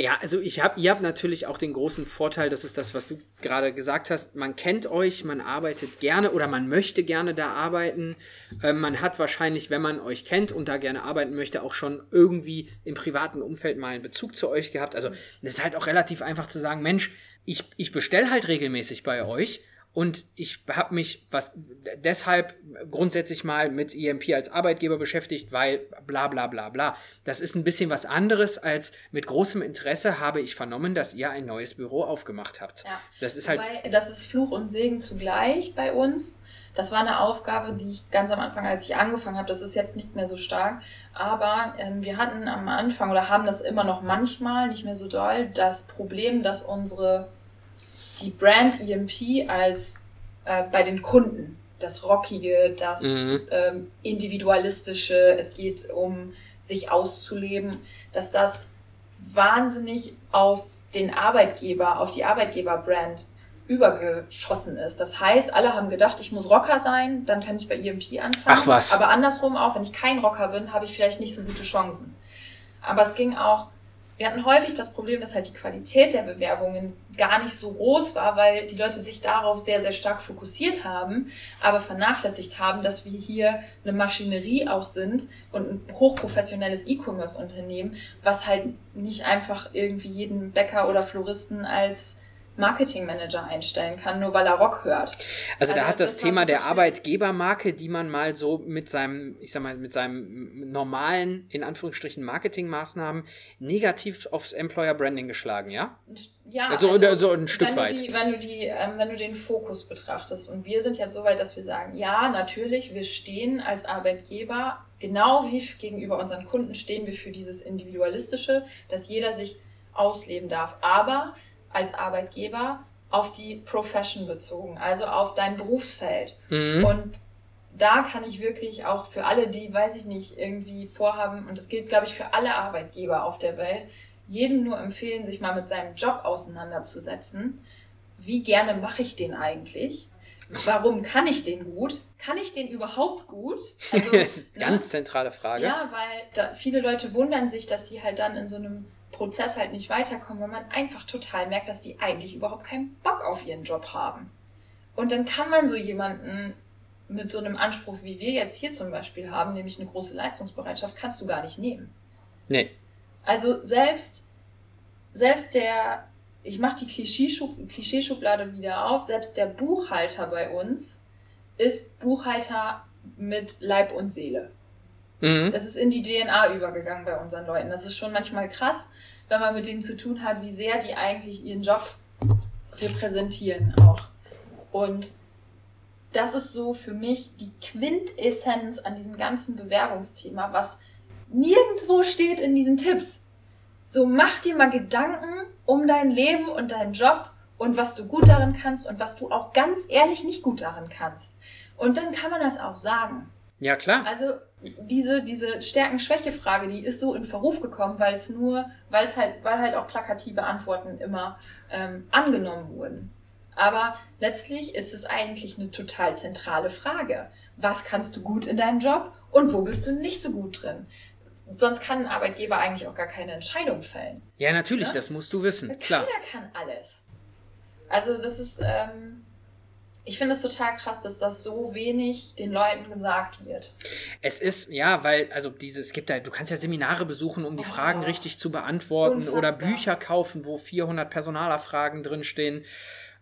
Ja, also ich habe, ihr habt natürlich auch den großen Vorteil, das ist das, was du gerade gesagt hast. Man kennt euch, man arbeitet gerne oder man möchte gerne da arbeiten. Ähm, man hat wahrscheinlich, wenn man euch kennt und da gerne arbeiten möchte, auch schon irgendwie im privaten Umfeld mal einen Bezug zu euch gehabt. Also es ist halt auch relativ einfach zu sagen, Mensch, ich, ich bestelle halt regelmäßig bei euch und ich habe mich was deshalb grundsätzlich mal mit EMP als Arbeitgeber beschäftigt, weil bla bla bla bla. Das ist ein bisschen was anderes als mit großem Interesse habe ich vernommen, dass ihr ein neues Büro aufgemacht habt. Ja. Das ist Wobei, halt. das ist Fluch und Segen zugleich bei uns. Das war eine Aufgabe, die ich ganz am Anfang, als ich angefangen habe, das ist jetzt nicht mehr so stark, aber ähm, wir hatten am Anfang oder haben das immer noch manchmal, nicht mehr so doll, das Problem, dass unsere die Brand EMP als äh, bei den Kunden das Rockige, das Mhm. ähm, Individualistische, es geht um sich auszuleben, dass das wahnsinnig auf den Arbeitgeber, auf die Arbeitgeberbrand übergeschossen ist. Das heißt, alle haben gedacht, ich muss Rocker sein, dann kann ich bei EMP anfangen. Ach was. Aber andersrum auch, wenn ich kein Rocker bin, habe ich vielleicht nicht so gute Chancen. Aber es ging auch, wir hatten häufig das Problem, dass halt die Qualität der Bewerbungen gar nicht so groß war, weil die Leute sich darauf sehr, sehr stark fokussiert haben, aber vernachlässigt haben, dass wir hier eine Maschinerie auch sind und ein hochprofessionelles E-Commerce-Unternehmen, was halt nicht einfach irgendwie jeden Bäcker oder Floristen als Marketingmanager einstellen kann, nur weil er Rock hört. Also, da Also hat das, das Thema der. Arbeitgebermarke, die man mal so mit seinem, ich sag mal, mit seinem normalen, in Anführungsstrichen, Marketingmaßnahmen negativ aufs Employer Branding geschlagen, ja? Ja, Also, so ein Stück wenn weit. Du die, wenn, du die, ähm, wenn du den Fokus betrachtest, und wir sind jetzt so weit, dass wir sagen, ja, natürlich, wir stehen als Arbeitgeber, genau wie gegenüber unseren Kunden, stehen wir für dieses Individualistische, dass jeder sich ausleben darf, aber als Arbeitgeber auf die Profession bezogen, also auf dein Berufsfeld. Mhm. Und da kann ich wirklich auch für alle, die, weiß ich nicht, irgendwie vorhaben, und das gilt, glaube ich, für alle Arbeitgeber auf der Welt, jedem nur empfehlen, sich mal mit seinem Job auseinanderzusetzen. Wie gerne mache ich den eigentlich? Warum kann ich den gut? Kann ich den überhaupt gut? Also, das ist ne? eine ganz zentrale Frage. Ja, weil viele Leute wundern sich, dass sie halt dann in so einem Prozess halt nicht weiterkommen, weil man einfach total merkt, dass sie eigentlich überhaupt keinen Bock auf ihren Job haben. Und dann kann man so jemanden mit so einem Anspruch, wie wir jetzt hier zum Beispiel haben, nämlich eine große Leistungsbereitschaft, kannst du gar nicht nehmen. Nee. Also selbst, selbst der, ich mache die Klischeeschub, Klischeeschublade wieder auf, selbst der Buchhalter bei uns ist Buchhalter mit Leib und Seele. Mhm. Es ist in die DNA übergegangen bei unseren Leuten. Das ist schon manchmal krass, wenn man mit denen zu tun hat, wie sehr die eigentlich ihren Job repräsentieren auch. Und das ist so für mich die Quintessenz an diesem ganzen Bewerbungsthema, was nirgendwo steht in diesen Tipps. So mach dir mal Gedanken um dein Leben und deinen Job und was du gut darin kannst und was du auch ganz ehrlich nicht gut darin kannst. Und dann kann man das auch sagen. Ja, klar. Also diese, diese Stärken-Schwäche-Frage, die ist so in Verruf gekommen, weil es nur, weil es halt, weil halt auch plakative Antworten immer ähm, angenommen wurden. Aber letztlich ist es eigentlich eine total zentrale Frage. Was kannst du gut in deinem Job und wo bist du nicht so gut drin? Sonst kann ein Arbeitgeber eigentlich auch gar keine Entscheidung fällen. Ja, natürlich, Ja? das musst du wissen. Klar. Keiner kann alles. Also das ist, ähm, ich finde es total krass, dass das so wenig den Leuten gesagt wird. Es ist, ja, weil, also diese, es gibt da, du kannst ja Seminare besuchen, um die Oh. Fragen richtig zu beantworten oder Unfassbar. Bücher kaufen, wo 400 Personalerfragen drinstehen,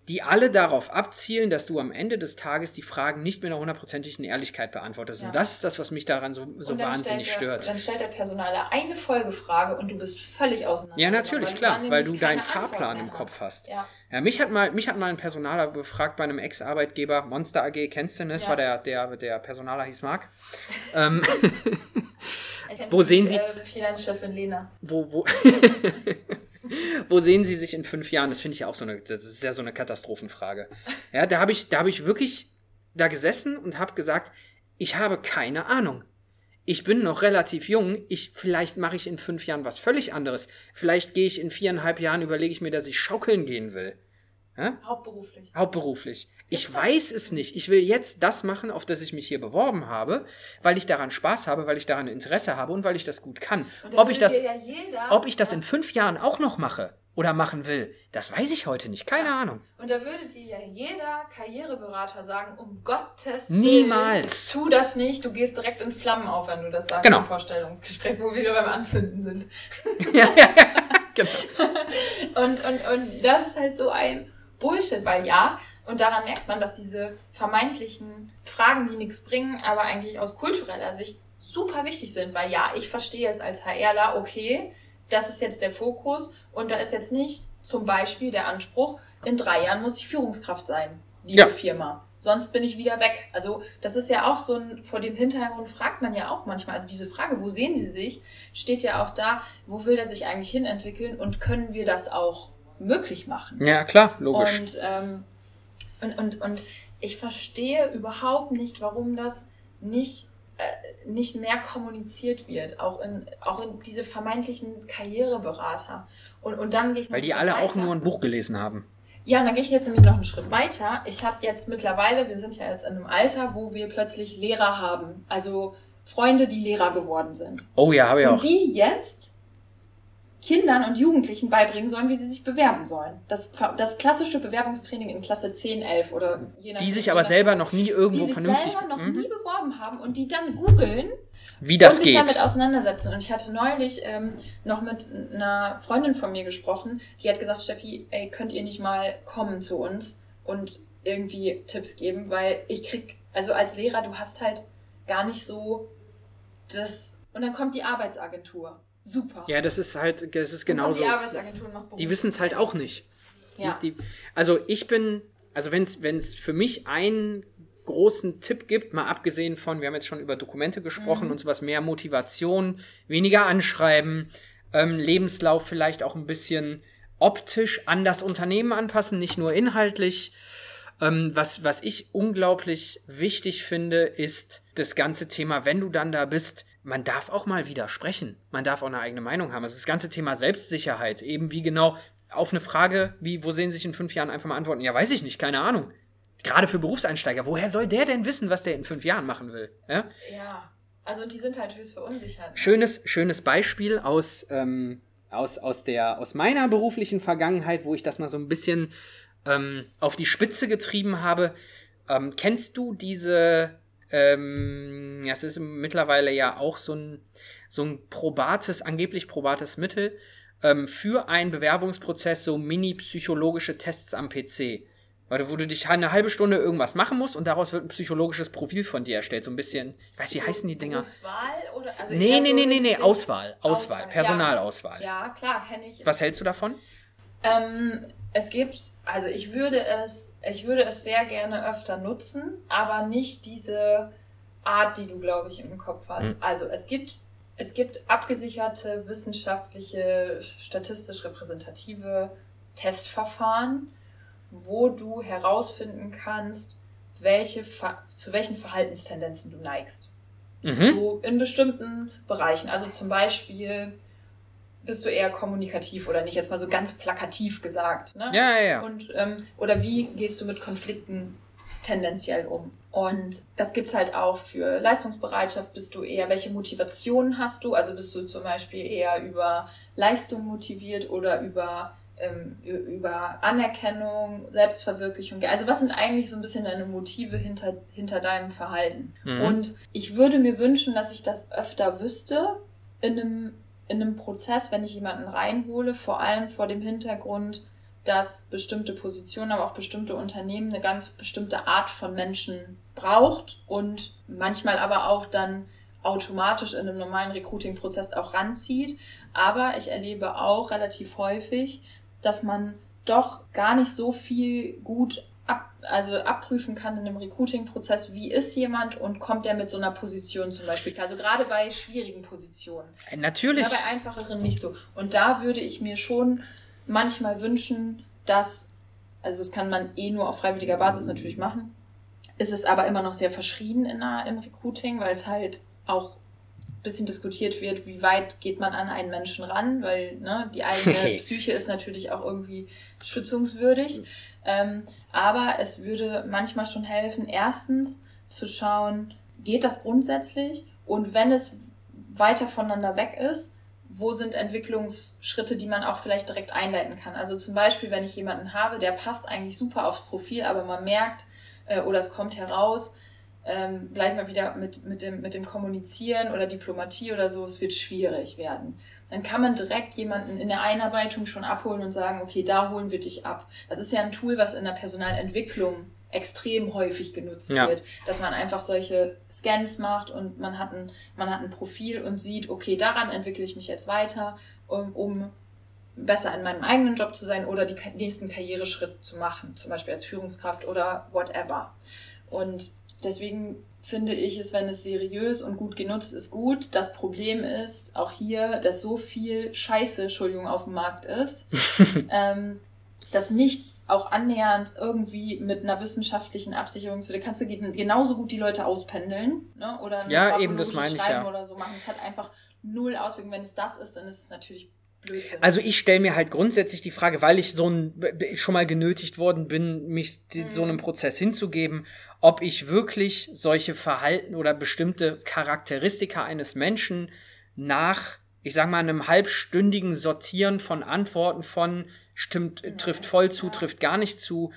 die alle darauf abzielen, dass du am Ende des Tages die Fragen nicht mit einer hundertprozentigen Ehrlichkeit beantwortest. Ja. Und das ist das, was mich daran so, so wahnsinnig der, stört. Dann stellt der Personaler eine Folgefrage und du bist völlig auseinander. Ja, natürlich, weil klar, weil du deinen Fahrplan im Kopf hast. Ja. Ja, mich hat mal, mich hat mal ein Personaler befragt bei einem Ex-Arbeitgeber, Monster AG, kennst du? Das Ja. war der, der, der Personaler hieß Marc. ähm, Wo sehen Sie- Äh, Finanzchefin Lena. wo, wo, wo sehen Sie sich in fünf Jahren? Das finde ich ja auch so eine, das ist ja so eine Katastrophenfrage. Ja, da habe ich, da habe ich wirklich da gesessen und habe gesagt, ich habe keine Ahnung. Ich bin noch relativ jung. Ich, vielleicht mache ich in fünf Jahren was völlig anderes. Vielleicht gehe ich in viereinhalb Jahren, überlege ich mir, dass ich schaukeln gehen will. Ja? Hauptberuflich. Hauptberuflich. Ich weiß es nicht. Ich will jetzt das machen, auf das ich mich hier beworben habe, weil ich daran Spaß habe, weil ich daran Interesse habe und weil ich das gut kann. Ob ich das, ja jeder, ob ich das in fünf Jahren auch noch mache oder machen will, das weiß ich heute nicht. Keine ja. Ahnung. Und da würde dir ja jeder Karriereberater sagen, um Gottes Willen, Niemals. tu das nicht. Du gehst direkt in Flammen auf, wenn du das sagst genau. im Vorstellungsgespräch, wo wir wieder beim Anzünden sind. ja, ja, ja. Genau. und, und, und das ist halt so ein Bullshit, weil ja, und daran merkt man, dass diese vermeintlichen Fragen, die nichts bringen, aber eigentlich aus kultureller Sicht super wichtig sind, weil ja, ich verstehe jetzt als HRler, okay, das ist jetzt der Fokus und da ist jetzt nicht zum Beispiel der Anspruch, in drei Jahren muss ich Führungskraft sein, liebe ja. Firma. Sonst bin ich wieder weg. Also das ist ja auch so ein, vor dem Hintergrund fragt man ja auch manchmal, also diese Frage, wo sehen Sie sich, steht ja auch da, wo will der sich eigentlich hinentwickeln und können wir das auch möglich machen? Ja, klar, logisch. Und ähm, und, und, und ich verstehe überhaupt nicht, warum das nicht, äh, nicht mehr kommuniziert wird, auch in, auch in diese vermeintlichen Karriereberater. Und, und dann gehe ich Weil die alle weiter. auch nur ein Buch gelesen haben. Ja, und dann gehe ich jetzt nämlich noch einen Schritt weiter. Ich habe jetzt mittlerweile, wir sind ja jetzt in einem Alter, wo wir plötzlich Lehrer haben. Also Freunde, die Lehrer geworden sind. Oh ja, habe ich und auch. Und die jetzt Kindern und Jugendlichen beibringen sollen, wie sie sich bewerben sollen. Das, das klassische Bewerbungstraining in Klasse 10, 11 oder je nachdem. Die sich aber selber noch nie irgendwo die vernünftig... Die sich selber noch mhm. nie beworben haben und die dann googeln wie das und sich geht. damit auseinandersetzen. Und ich hatte neulich ähm, noch mit einer Freundin von mir gesprochen, die hat gesagt, Steffi, ey, könnt ihr nicht mal kommen zu uns und irgendwie Tipps geben, weil ich krieg, also als Lehrer, du hast halt gar nicht so das... Und dann kommt die Arbeitsagentur super. Ja, das ist halt, das ist genauso. Die Arbeitsagenturen noch Die wissen es halt auch nicht. Ja. Die, die, also ich bin, also wenn es für mich einen großen Tipp gibt, mal abgesehen von, wir haben jetzt schon über Dokumente gesprochen mhm. und sowas, mehr Motivation, weniger anschreiben, ähm, Lebenslauf vielleicht auch ein bisschen optisch an das Unternehmen anpassen, nicht nur inhaltlich. Ähm, was, was ich unglaublich wichtig finde, ist das ganze Thema, wenn du dann da bist, man darf auch mal widersprechen. Man darf auch eine eigene Meinung haben. Also das ganze Thema Selbstsicherheit, eben wie genau auf eine Frage, wie, wo sehen Sie sich in fünf Jahren einfach mal antworten? Ja, weiß ich nicht, keine Ahnung. Gerade für Berufseinsteiger, woher soll der denn wissen, was der in fünf Jahren machen will? Ja, ja. also die sind halt höchst verunsichert. Ne? Schönes, schönes Beispiel aus, ähm, aus, aus, der, aus meiner beruflichen Vergangenheit, wo ich das mal so ein bisschen ähm, auf die Spitze getrieben habe. Ähm, kennst du diese ähm, ja, es ist mittlerweile ja auch so ein, so ein probates, angeblich probates Mittel ähm, für einen Bewerbungsprozess, so mini-psychologische Tests am PC. Weil, wo du dich eine halbe Stunde irgendwas machen musst und daraus wird ein psychologisches Profil von dir erstellt. So ein bisschen, ich weiß, wie so heißen die Dinger? Auswahl? Oder, also nee, nee, so nee, nee, nee, Auswahl. Auswahl, Auswahl. Personalauswahl. Ja, ja klar, kenne ich. Was hältst du davon? Ähm, es gibt, also ich würde es, ich würde es sehr gerne öfter nutzen, aber nicht diese Art, die du, glaube ich, im Kopf hast. Mhm. Also es gibt, es gibt abgesicherte wissenschaftliche, statistisch repräsentative Testverfahren, wo du herausfinden kannst, welche, zu welchen Verhaltenstendenzen du neigst. Mhm. So in bestimmten Bereichen. Also zum Beispiel bist du eher kommunikativ oder nicht? Jetzt mal so ganz plakativ gesagt. Ne? Ja, ja, ja. Und, ähm, oder wie gehst du mit Konflikten tendenziell um? Und das gibt's halt auch für Leistungsbereitschaft. Bist du eher, welche Motivationen hast du? Also bist du zum Beispiel eher über Leistung motiviert oder über, ähm, über Anerkennung, Selbstverwirklichung? Also was sind eigentlich so ein bisschen deine Motive hinter, hinter deinem Verhalten? Mhm. Und ich würde mir wünschen, dass ich das öfter wüsste in einem in einem Prozess, wenn ich jemanden reinhole, vor allem vor dem Hintergrund, dass bestimmte Positionen, aber auch bestimmte Unternehmen eine ganz bestimmte Art von Menschen braucht und manchmal aber auch dann automatisch in einem normalen Recruiting-Prozess auch ranzieht. Aber ich erlebe auch relativ häufig, dass man doch gar nicht so viel gut also abprüfen kann in einem Recruiting-Prozess, wie ist jemand und kommt der mit so einer Position zum Beispiel klar. Also gerade bei schwierigen Positionen. Äh, natürlich. Ja, bei einfacheren nicht so. Und da würde ich mir schon manchmal wünschen, dass, also das kann man eh nur auf freiwilliger Basis natürlich machen, ist es aber immer noch sehr verschrien in der, im Recruiting, weil es halt auch bisschen diskutiert wird, wie weit geht man an einen Menschen ran, weil ne, die eigene Psyche ist natürlich auch irgendwie schützungswürdig. Ähm, aber es würde manchmal schon helfen, erstens zu schauen, geht das grundsätzlich? Und wenn es weiter voneinander weg ist, wo sind Entwicklungsschritte, die man auch vielleicht direkt einleiten kann? Also zum Beispiel, wenn ich jemanden habe, der passt eigentlich super aufs Profil, aber man merkt äh, oder es kommt heraus, ähm, gleich mal wieder mit, mit, dem, mit dem Kommunizieren oder Diplomatie oder so, es wird schwierig werden. Dann kann man direkt jemanden in der Einarbeitung schon abholen und sagen, okay, da holen wir dich ab. Das ist ja ein Tool, was in der Personalentwicklung extrem häufig genutzt ja. wird, dass man einfach solche Scans macht und man hat, ein, man hat ein Profil und sieht, okay, daran entwickle ich mich jetzt weiter, um, um besser in meinem eigenen Job zu sein oder die nächsten Karriereschritt zu machen, zum Beispiel als Führungskraft oder whatever. Und deswegen finde ich es, wenn es seriös und gut genutzt ist, gut. Das Problem ist auch hier, dass so viel Scheiße, Entschuldigung, auf dem Markt ist, ähm, dass nichts auch annähernd irgendwie mit einer wissenschaftlichen Absicherung zu, da kannst du genauso gut die Leute auspendeln, ne? Oder ein ja, eben das meine ich ja. oder so machen. Es hat einfach null Auswirkungen. Wenn es das ist, dann ist es natürlich Blödsinn. Also ich stelle mir halt grundsätzlich die Frage, weil ich so ein, schon mal genötigt worden bin, mich mhm. so einem Prozess hinzugeben, ob ich wirklich solche Verhalten oder bestimmte Charakteristika eines Menschen nach, ich sag mal, einem halbstündigen Sortieren von Antworten von stimmt, genau. trifft voll zu, trifft gar nicht zu,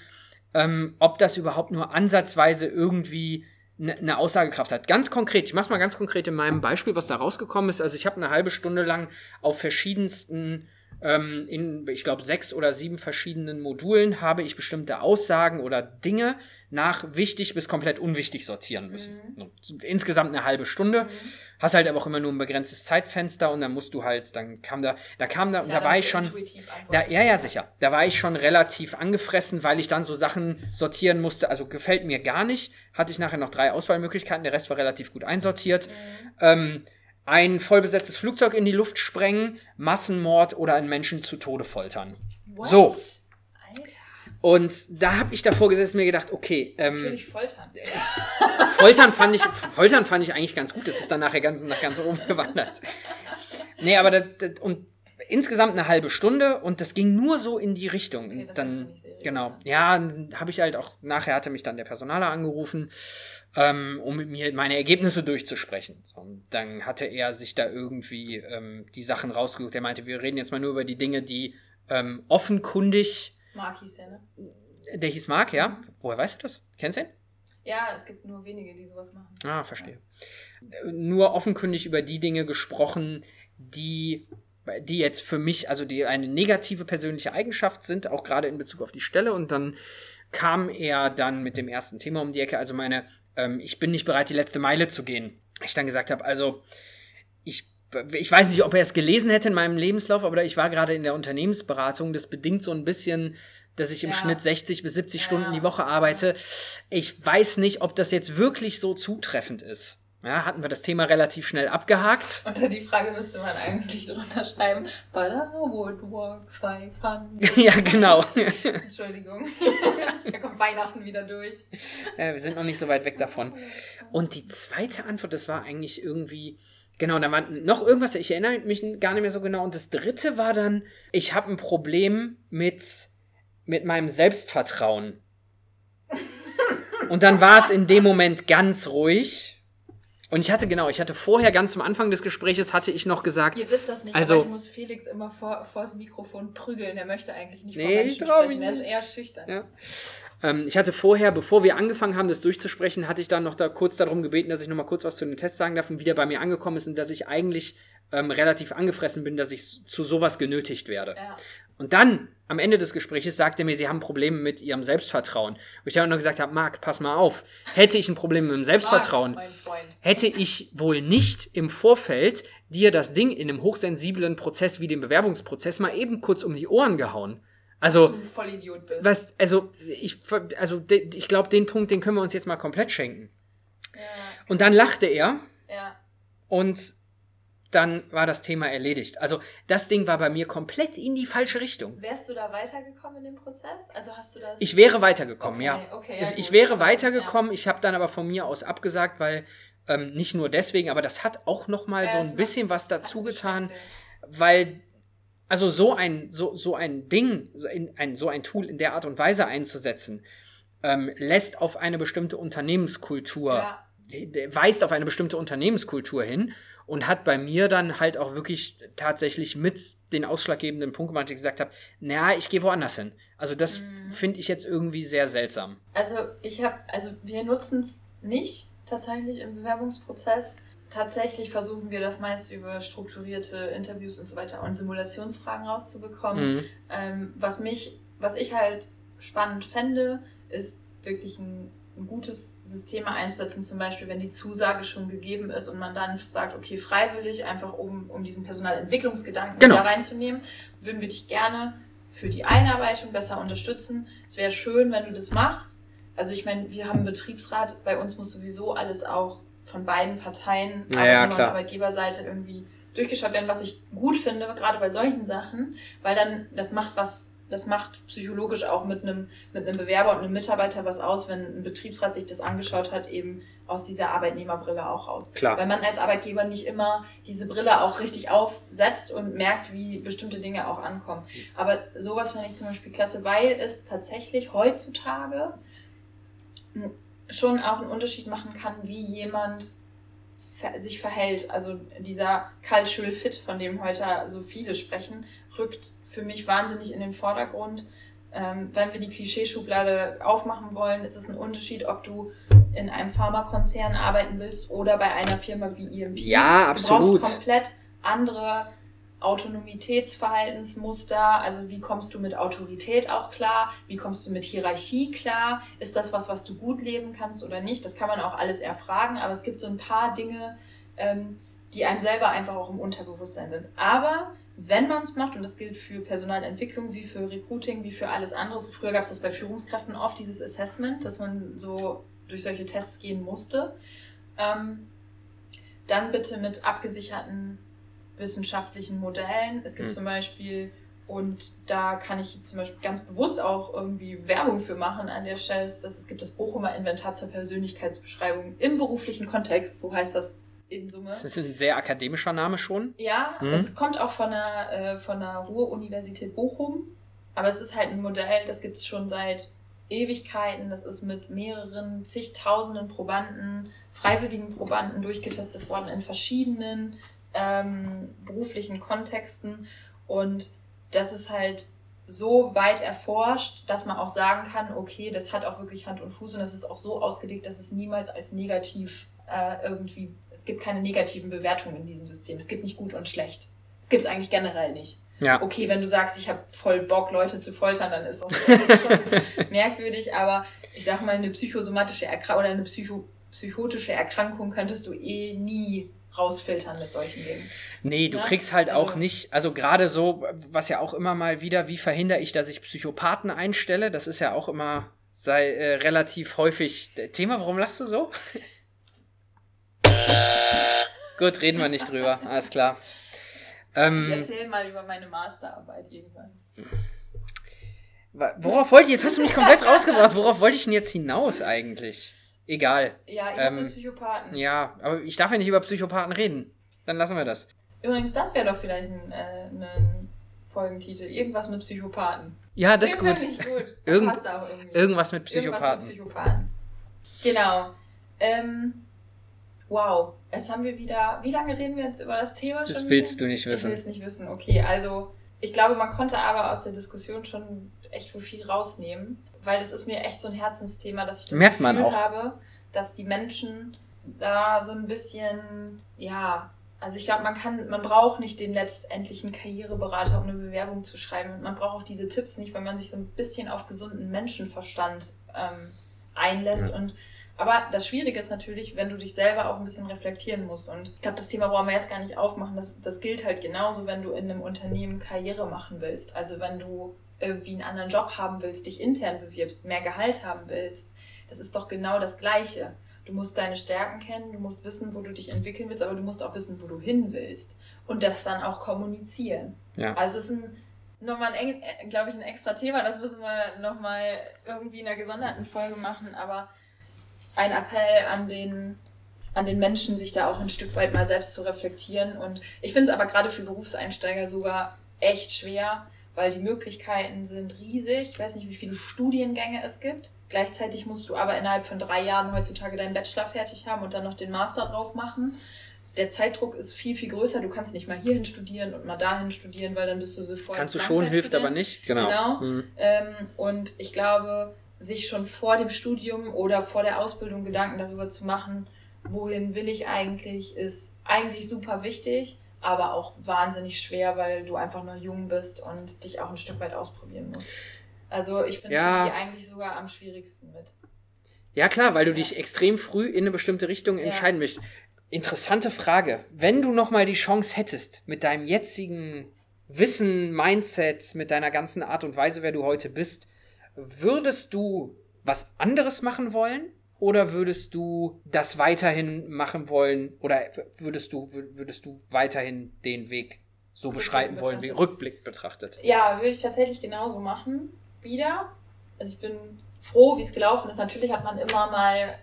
ähm, ob das überhaupt nur ansatzweise irgendwie eine ne Aussagekraft hat. Ganz konkret, ich mach's mal ganz konkret in meinem Beispiel, was da rausgekommen ist. Also ich habe eine halbe Stunde lang auf verschiedensten ähm, in, ich glaube, sechs oder sieben verschiedenen Modulen habe ich bestimmte Aussagen oder Dinge nach wichtig bis komplett unwichtig sortieren müssen. Mhm. Insgesamt eine halbe Stunde. Mhm. Hast halt aber auch immer nur ein begrenztes Zeitfenster und dann musst du halt, dann kam da, da kam da, Klar, da war ich schon, da, ja, ja, sicher. Da war ich schon relativ angefressen, weil ich dann so Sachen sortieren musste. Also gefällt mir gar nicht. Hatte ich nachher noch drei Auswahlmöglichkeiten, der Rest war relativ gut einsortiert. Mhm. Ähm, ein vollbesetztes Flugzeug in die Luft sprengen, Massenmord oder einen Menschen zu Tode foltern. What? So. Und da habe ich davor gesessen und mir gedacht, okay. Ähm, Natürlich foltern. foltern, fand ich, foltern fand ich eigentlich ganz gut. Das ist dann nachher ganz, nach ganz oben gewandert. Nee, aber das, das, und insgesamt eine halbe Stunde und das ging nur so in die Richtung. Okay, das dann, genau. Ja, habe ich halt auch, nachher hatte mich dann der Personaler angerufen ähm, um mit mir meine Ergebnisse durchzusprechen. So, und dann hatte er sich da irgendwie ähm, die Sachen rausgesucht. Er meinte, wir reden jetzt mal nur über die Dinge, die ähm, offenkundig. Mark hieß er, ne? Der hieß Mark, ja. Mhm. Woher weißt du das? Kennst du ihn? Ja, es gibt nur wenige, die sowas machen. Ah, verstehe. Ja. Nur offenkundig über die Dinge gesprochen, die die jetzt für mich, also die eine negative persönliche Eigenschaft sind, auch gerade in Bezug auf die Stelle. Und dann kam er dann mit dem ersten Thema um die Ecke, also meine ähm, ich bin nicht bereit, die letzte Meile zu gehen. Ich dann gesagt habe, also ich, ich weiß nicht, ob er es gelesen hätte in meinem Lebenslauf, aber ich war gerade in der Unternehmensberatung. Das bedingt so ein bisschen, dass ich im ja. Schnitt 60 bis 70 ja. Stunden die Woche arbeite. Ich weiß nicht, ob das jetzt wirklich so zutreffend ist. Ja, hatten wir das Thema relativ schnell abgehakt. Unter die Frage müsste man eigentlich drunter schreiben, but I would walk five Ja, genau. Entschuldigung. da kommt Weihnachten wieder durch. Ja, wir sind noch nicht so weit weg davon. Und die zweite Antwort, das war eigentlich irgendwie, genau, da war noch irgendwas, ich erinnere mich gar nicht mehr so genau. Und das dritte war dann, ich habe ein Problem mit, mit meinem Selbstvertrauen. Und dann war es in dem Moment ganz ruhig und ich hatte genau, ich hatte vorher ganz am Anfang des Gesprächs hatte ich noch gesagt. Ihr wisst das nicht, also, aber ich muss Felix immer vor, vor das Mikrofon prügeln. Er möchte eigentlich nicht nee, vor Menschen sprechen. Er ist eher schüchtern. Ja. Ähm, ich hatte vorher, bevor wir angefangen haben, das durchzusprechen, hatte ich dann noch da kurz darum gebeten, dass ich noch mal kurz was zu dem Test sagen darf und wie der bei mir angekommen ist und dass ich eigentlich ähm, relativ angefressen bin, dass ich zu sowas genötigt werde. Ja. Und dann, am Ende des Gesprächs, sagte er mir, sie haben Probleme mit ihrem Selbstvertrauen. Und ich dann nur gesagt habe, Marc, pass mal auf. Hätte ich ein Problem mit dem Selbstvertrauen, Marc, hätte ich wohl nicht im Vorfeld dir das Ding in einem hochsensiblen Prozess wie dem Bewerbungsprozess mal eben kurz um die Ohren gehauen. Also, was, also ich, also ich glaube, den Punkt, den können wir uns jetzt mal komplett schenken. Ja. Und dann lachte er. Ja. Und dann war das Thema erledigt. Also das Ding war bei mir komplett in die falsche Richtung. Wärst du da weitergekommen in dem Prozess? Also hast du das? Ich wäre weitergekommen, okay, ja. Okay, ja. Ich, ich wäre weitergekommen. Ja. Ich habe dann aber von mir aus abgesagt, weil Ähm, nicht nur deswegen, aber das hat auch noch mal ja, so ein bisschen was dazu getan, weil also so ein so so ein Ding, so ein, so ein Tool in der Art und Weise einzusetzen, ähm, lässt auf eine bestimmte Unternehmenskultur, weist auf eine bestimmte Unternehmenskultur hin und hat bei mir dann halt auch wirklich tatsächlich mit den ausschlaggebenden Punkt gemacht, ich gesagt habe, naja, ich gehe woanders hin. Also das mhm. finde ich jetzt irgendwie sehr seltsam. Also ich habe, also wir nutzen es nicht tatsächlich im Bewerbungsprozess. Tatsächlich versuchen wir das meist über strukturierte Interviews und so weiter und Simulationsfragen rauszubekommen. Mhm. Ähm, was mich, was ich halt spannend fände, ist wirklich ein gutes System einsetzen, zum Beispiel, wenn die Zusage schon gegeben ist und man dann sagt, okay, freiwillig, einfach um, um diesen Personalentwicklungsgedanken genau. da reinzunehmen, würden wir dich gerne für die Einarbeitung besser unterstützen. Es wäre schön, wenn du das machst. Also ich meine, wir haben einen Betriebsrat, bei uns muss sowieso alles auch von beiden Parteien, naja, Arbeitnehmer- und Arbeitgeberseite irgendwie durchgeschaut werden, was ich gut finde, gerade bei solchen Sachen, weil dann das macht was das macht psychologisch auch mit einem, mit einem Bewerber und einem Mitarbeiter was aus, wenn ein Betriebsrat sich das angeschaut hat, eben aus dieser Arbeitnehmerbrille auch aus. Klar. Weil man als Arbeitgeber nicht immer diese Brille auch richtig aufsetzt und merkt, wie bestimmte Dinge auch ankommen. Aber sowas finde ich zum Beispiel klasse, weil es tatsächlich heutzutage schon auch einen Unterschied machen kann, wie jemand sich verhält. Also dieser Cultural Fit, von dem heute so viele sprechen, rückt für mich wahnsinnig in den Vordergrund. Ähm, wenn wir die Klischeeschublade aufmachen wollen, ist es ein Unterschied, ob du in einem Pharmakonzern arbeiten willst oder bei einer Firma wie EMP. Ja, absolut. Du brauchst komplett andere Autonomitätsverhaltensmuster, also wie kommst du mit Autorität auch klar, wie kommst du mit Hierarchie klar, ist das was, was du gut leben kannst oder nicht, das kann man auch alles erfragen, aber es gibt so ein paar Dinge, ähm, die einem selber einfach auch im Unterbewusstsein sind. Aber wenn man es macht, und das gilt für Personalentwicklung wie für Recruiting, wie für alles andere, früher gab es das bei Führungskräften oft, dieses Assessment, dass man so durch solche Tests gehen musste, ähm, dann bitte mit abgesicherten wissenschaftlichen Modellen. Es gibt mhm. zum Beispiel, und da kann ich zum Beispiel ganz bewusst auch irgendwie Werbung für machen an der Stelle, dass es gibt das Bochumer Inventar zur Persönlichkeitsbeschreibung im beruflichen Kontext, so heißt das in Summe. Das ist ein sehr akademischer Name schon. Ja, mhm. es kommt auch von der, äh, von der Ruhr-Universität Bochum. Aber es ist halt ein Modell, das gibt es schon seit Ewigkeiten. Das ist mit mehreren zigtausenden Probanden, freiwilligen Probanden durchgetestet worden in verschiedenen ähm, beruflichen Kontexten. Und das ist halt so weit erforscht, dass man auch sagen kann, okay, das hat auch wirklich Hand und Fuß und das ist auch so ausgelegt, dass es niemals als negativ äh, irgendwie, es gibt keine negativen Bewertungen in diesem System. Es gibt nicht gut und schlecht. Es gibt es eigentlich generell nicht. Ja. Okay, wenn du sagst, ich habe voll Bock, Leute zu foltern, dann ist das schon merkwürdig, aber ich sag mal, eine psychosomatische Erkrankung oder eine psycho psychotische Erkrankung könntest du eh nie rausfiltern mit solchen Dingen. Nee, du ja? kriegst halt also, auch nicht, also gerade so, was ja auch immer mal wieder, wie verhindere ich, dass ich Psychopathen einstelle, das ist ja auch immer sei äh, relativ häufig Thema. Warum lachst du so? Gut, reden wir nicht drüber. Alles klar. Ähm, ich erzähle mal über meine Masterarbeit irgendwann. Worauf wollte ich, jetzt hast du mich komplett rausgebracht, worauf wollte ich denn jetzt hinaus eigentlich? Egal. Ja, irgendwas ähm, Psychopathen. Ja, aber ich darf ja nicht über Psychopathen reden. Dann lassen wir das. Übrigens, das wäre doch vielleicht ein, äh, ein Folgentitel. Irgendwas mit Psychopathen. Ja, das ist gut. gut. Irgend, irgendwas mit Psychopathen. Irgendwas mit Psychopathen. Genau. Ähm, Wow, jetzt haben wir wieder. Wie lange reden wir jetzt über das Thema schon? Das willst wieder? du nicht wissen. Ich will es nicht wissen. Okay, also ich glaube, man konnte aber aus der Diskussion schon echt viel rausnehmen, weil das ist mir echt so ein Herzensthema, dass ich das Merkt Gefühl habe, dass die Menschen da so ein bisschen, ja, also ich glaube, man kann, man braucht nicht den letztendlichen Karriereberater, um eine Bewerbung zu schreiben. Und man braucht auch diese Tipps nicht, wenn man sich so ein bisschen auf gesunden Menschenverstand ähm, einlässt ja. und aber das Schwierige ist natürlich, wenn du dich selber auch ein bisschen reflektieren musst. Und ich glaube, das Thema brauchen wir jetzt gar nicht aufmachen. Das, das gilt halt genauso, wenn du in einem Unternehmen Karriere machen willst. Also wenn du irgendwie einen anderen Job haben willst, dich intern bewirbst, mehr Gehalt haben willst. Das ist doch genau das Gleiche. Du musst deine Stärken kennen, du musst wissen, wo du dich entwickeln willst, aber du musst auch wissen, wo du hin willst. Und das dann auch kommunizieren. Ja. Also es ist ein, nochmal, ein, glaube ich, ein extra Thema. Das müssen wir nochmal irgendwie in einer gesonderten Folge machen. Aber ein Appell an den an den Menschen, sich da auch ein Stück weit mal selbst zu reflektieren. Und ich finde es aber gerade für Berufseinsteiger sogar echt schwer, weil die Möglichkeiten sind riesig. Ich weiß nicht, wie viele Studiengänge es gibt. Gleichzeitig musst du aber innerhalb von drei Jahren heutzutage deinen Bachelor fertig haben und dann noch den Master drauf machen. Der Zeitdruck ist viel, viel größer. Du kannst nicht mal hierhin studieren und mal dahin studieren, weil dann bist du sofort. Kannst du schon, hilft aber nicht. Genau. genau. Mhm. Ähm, und ich glaube, sich schon vor dem Studium oder vor der Ausbildung Gedanken darüber zu machen, wohin will ich eigentlich, ist eigentlich super wichtig, aber auch wahnsinnig schwer, weil du einfach noch jung bist und dich auch ein Stück weit ausprobieren musst. Also ich finde ja. die eigentlich sogar am schwierigsten mit. Ja klar, weil du ja. dich extrem früh in eine bestimmte Richtung entscheiden ja. möchtest. Interessante Frage. Wenn du nochmal die Chance hättest, mit deinem jetzigen Wissen, Mindset, mit deiner ganzen Art und Weise, wer du heute bist, würdest du was anderes machen wollen? Oder würdest du das weiterhin machen wollen? Oder würdest du, würdest du weiterhin den Weg so beschreiten wollen, wie Rückblick betrachtet? Ja, würde ich tatsächlich genauso machen. Wieder. Also ich bin froh, wie es gelaufen ist. Natürlich hat man immer mal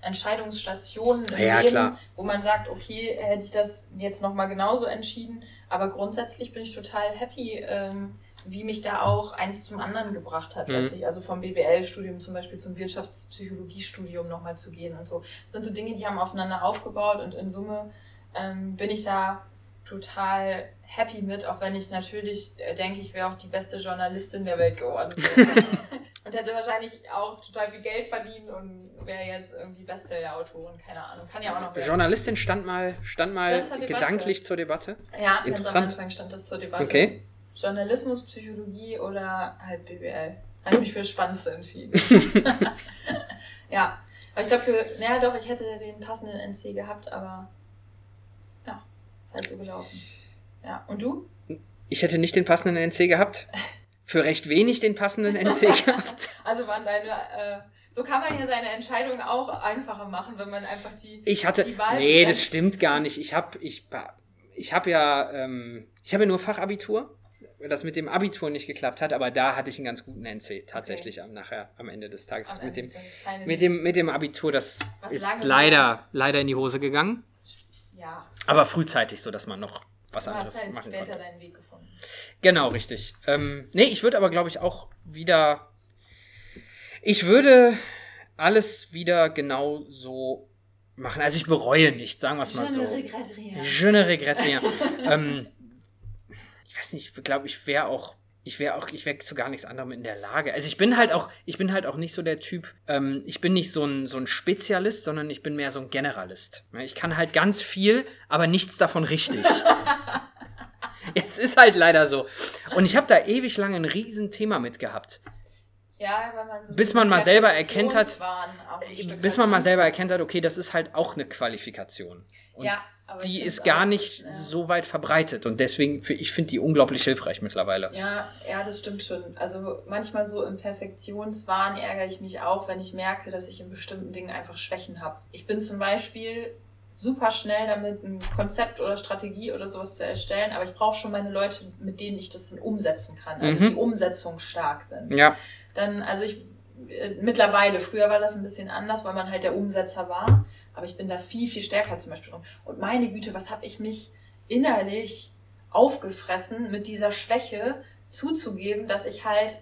Entscheidungsstationen im ja, Leben, klar. wo man sagt, okay, hätte ich das jetzt nochmal genauso entschieden. Aber grundsätzlich bin ich total happy, ähm, wie mich da auch eins zum anderen gebracht hat, mhm. letztlich. Also vom BWL-Studium zum Beispiel zum Wirtschaftspsychologie-Studium nochmal zu gehen und so. Das sind so Dinge, die haben aufeinander aufgebaut und in Summe ähm, bin ich da total happy mit, auch wenn ich natürlich äh, denke, ich wäre auch die beste Journalistin der Welt geworden. und hätte wahrscheinlich auch total viel Geld verdient und wäre jetzt irgendwie Bestseller-Autorin, keine Ahnung. Kann ja auch noch werden. Journalistin stand mal, stand mal stand gedanklich zur Debatte. Ja, Interessant. am Anfang stand das zur Debatte. Okay. Journalismus, Psychologie oder halt BWL. Habe ich mich für das Spannendste entschieden. ja. Aber ich glaube für, naja doch, ich hätte den passenden NC gehabt, aber ja, ist halt so gelaufen. Ja. Und du? Ich hätte nicht den passenden NC gehabt. Für recht wenig den passenden NC gehabt. Also waren deine, äh, so kann man ja seine Entscheidung auch einfacher machen, wenn man einfach die, ich hatte, die Wahl Nee, das stimmt gar nicht. Ich habe ich, ich hab ja, ähm, ich habe ja nur Fachabitur das mit dem Abitur nicht geklappt hat, aber da hatte ich einen ganz guten NC tatsächlich okay. am, nachher am Ende des Tages. Am mit, dem, mit, dem, mit dem Abitur, das Was ist leider, leider in die Hose gegangen. Ja. Aber frühzeitig, so dass man noch was du anderes hast halt machen später konnte. deinen Weg gefunden. Genau, richtig. Ähm, nee, ich würde aber, glaube ich, auch wieder. Ich würde alles wieder genau so machen. Also ich bereue nicht, sagen wir es mal Je so. Ne regrette rien. Je ne regrette rien. ähm, weiß nicht, ich glaube, ich wäre auch ich wäre auch, ich wäre zu gar nichts anderem in der Lage. Also ich bin halt auch, ich bin halt auch nicht so der Typ, ähm, ich bin nicht so ein, so ein Spezialist, sondern ich bin mehr so ein Generalist. Ich kann halt ganz viel, aber nichts davon richtig. es ist halt leider so. Und ich habe da ewig lange ein Riesenthema mit gehabt. Ja, weil man so bis man mal selber erkennt hat, bis man mal selber erkennt hat, okay, das ist halt auch eine Qualifikation. Und ja die ist gar auch, nicht ja. so weit verbreitet und deswegen, ich finde die unglaublich hilfreich mittlerweile. Ja, ja, das stimmt schon. Also manchmal so im Perfektionswahn ärgere ich mich auch, wenn ich merke, dass ich in bestimmten Dingen einfach Schwächen habe. Ich bin zum Beispiel super schnell damit, ein Konzept oder Strategie oder sowas zu erstellen, aber ich brauche schon meine Leute, mit denen ich das dann umsetzen kann, also mhm. die Umsetzung stark sind. Ja. Dann, also ich, äh, mittlerweile, früher war das ein bisschen anders, weil man halt der Umsetzer war aber ich bin da viel, viel stärker zum Beispiel drin. Und meine Güte, was habe ich mich innerlich aufgefressen, mit dieser Schwäche zuzugeben, dass ich halt